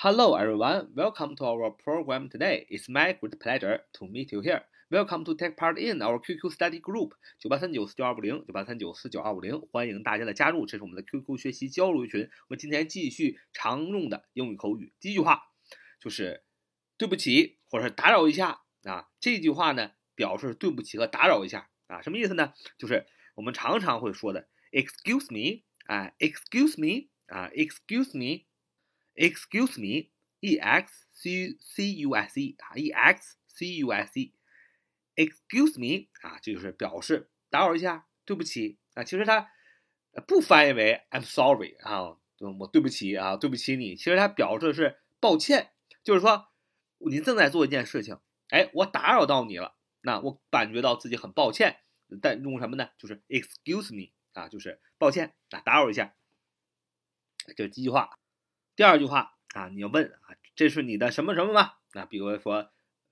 Hello, everyone. Welcome to our program today. It's my great pleasure to meet you here. Welcome to take part in our QQ study group 九八三九四九二五零九八三九四九二五零，欢迎大家的加入，这是我们的 QQ 学习交流群。我们今天继续常用的英语口语，第一句话就是对不起，或者是打扰一下啊。这句话呢，表示对不起和打扰一下啊，什么意思呢？就是我们常常会说的 “excuse me” 啊，“excuse me” 啊，“Excuse me” Excuse me”，e x c c u s e 啊，e x c u s e。Excuse me 啊，这就是表示打扰一下，对不起啊。其实它不翻译为 I'm sorry 啊，我对不起啊，对不起你。其实它表示的是抱歉，就是说你正在做一件事情，哎，我打扰到你了，那我感觉到自己很抱歉。但用什么呢？就是 Excuse me 啊，就是抱歉啊，打扰一下。这是第一句话。第二句话啊，你要问啊，这是你的什么什么吗？啊，比如说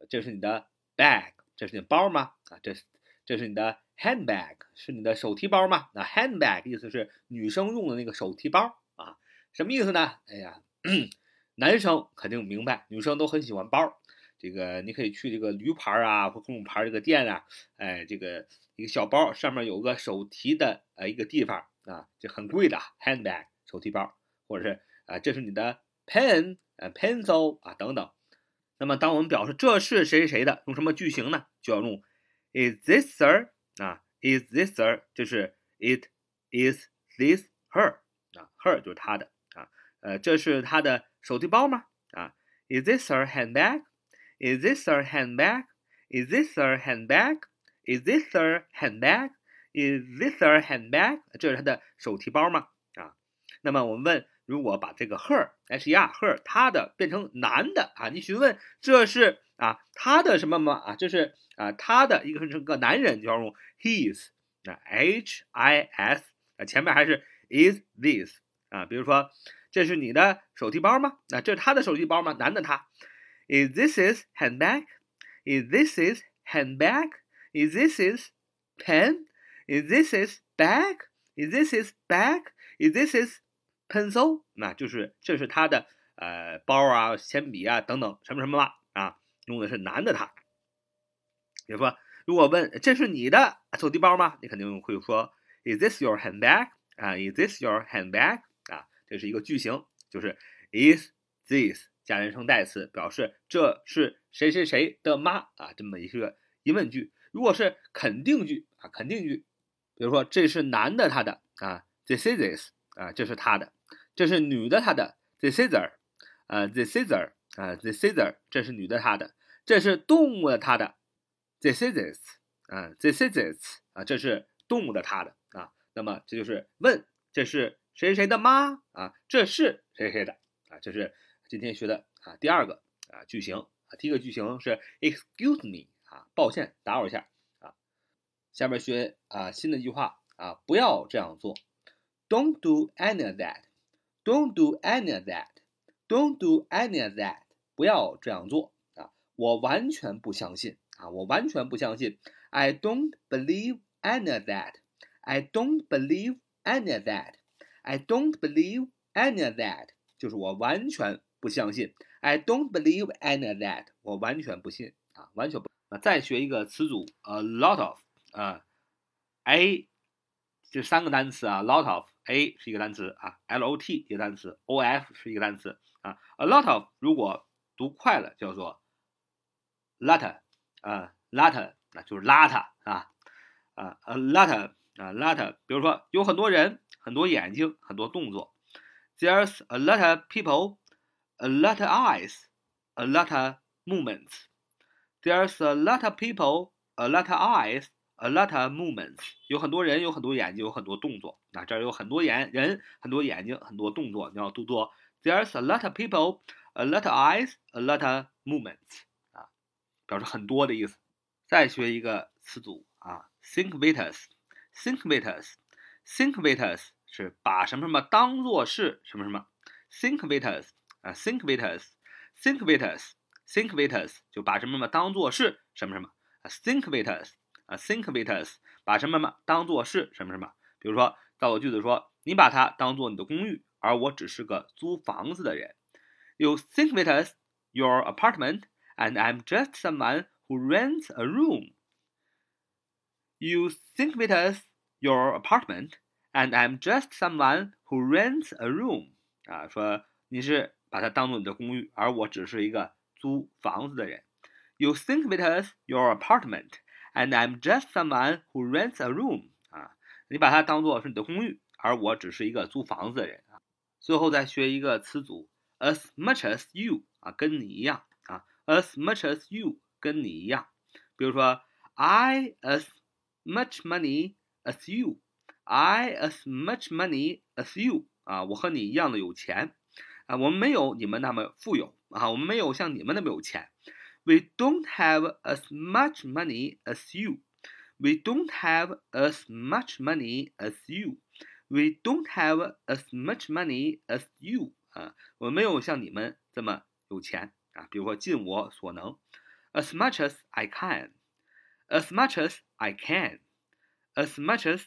这是你的 bag。这是你包吗？啊，这是这是你的 handbag，是你的手提包吗？那 handbag 意思是女生用的那个手提包啊，什么意思呢？哎呀，男生肯定明白，女生都很喜欢包。这个你可以去这个驴牌啊或各种牌这个店啊，哎，这个一个小包上面有个手提的呃一个地方啊，这很贵的 handbag 手提包，或者是啊，这是你的 pen 呃 pencil 啊等等。那么，当我们表示这是谁谁谁的，用什么句型呢？就要用 Is this sir？啊，Is this sir？就是 It is this her？啊，her 就是他的啊。呃，这是他的手提包吗？啊，Is this her handbag？Is this her handbag？Is this her handbag？Is this her handbag？Is this her handbag？这是他的手提包吗？啊，那么我们问。 如果把这个 her h e r her 他的变成男的啊，你询问这是啊他的什么吗？啊，这是啊他的一个是个男人，就要用 his 啊 h i s 啊前面还是 is this 啊，比如说这是你的手提包吗？啊，这是他的手提包吗？男的他 is this is handbag？is this is handbag？is this is pen？is this is bag？is this is bag？is this is pencil，那就是这是他的呃包啊、铅笔啊等等什么什么吧啊，用的是男的他。比如说，如果问这是你的手提包吗？你肯定会说 Is this your handbag？啊，Is this your handbag？啊，这是一个句型，就是 Is this 加人称代词，表示这是谁谁谁的吗？啊，这么一个疑问句。如果是肯定句啊，肯定句，比如说这是男的他的啊，This is this 啊，这是他的。这是女的她的 the scissor，呃 the scissor，啊 the scissor，这是女的她的。这是动物的它的 the scissors，啊 the scissors，啊这是动物的它的啊。那么这就是问这是谁谁的吗？啊这是谁谁的？啊这是今天学的啊第二个啊句型啊第一个句型是 excuse me，啊抱歉打扰一下啊。下面学啊新的一句话啊不要这样做，don't do any of that。Don't do any of that. Don't do any of that. 不要这样做啊！我完全不相信啊！我完全不相信。I don't believe any of that. I don't believe any of that. I don't believe any of that. 就是我完全不相信。I don't believe any of that. 我完全不信啊！完全不啊！再学一个词组，a lot of 啊，a 这三个单词啊，lot of。 A 是一个单词啊，lot 一个单词，of 是一个单词啊，a lot of 如果读快了叫做 lot 啊，lot 那就是邋遢啊啊，a lot 啊，lot 比如说有很多人，很多眼睛，很多动作，there's a lot of people，a lot of eyes，a lot of movements，there's a lot of people，a lot of eyes。A lot of movements，有很多人，有很多眼睛，有很多动作。那这儿有很多眼人，很多眼睛，很多动作。你要读作 There's a lot of people, a lot of eyes, a lot of movements。啊，表示很多的意思。再学一个词组啊，think with us，think with us，think with us 是把什么什么当做是什么什么。think with us 啊，think with us，think with us，think with us 就把什么什么当做是什么什么。think with us。啊，think with us，把什么什么当做是什么什么。比如说，造个句子说，你把它当做你的公寓，而我只是个租房子的人。 You think it's your apartment, and I'm just someone who rents a room. You think it's your apartment, and I'm just someone who rents a room. 啊，说你是把它当做你的公寓，而我只是一个租房子的人。You think it's your apartment, And I'm just someone who rents a room. 啊，你把它当做是你的公寓，而我只是一个租房子的人啊。最后再学一个词组，as much as you 啊，跟你一样啊，as much as you 跟你一样。比如说，I as much money as you，I as much money as you 啊，我和你一样的有钱啊，我们没有你们那么富有啊，我们没有像你们那么有钱。We don't have as much money as you. We don't have as much money as you. We don't have as much money as you 啊，我没有像你们这么有钱啊。比如说，尽我所能，as much as I can，as much as I can，as much as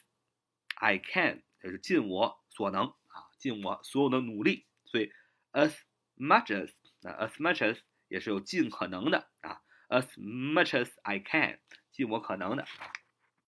I can，这是尽我所能啊，尽我所有的努力。所以，as much as 啊，as much as 也是有尽可能的啊，as much as I can，尽我可能的。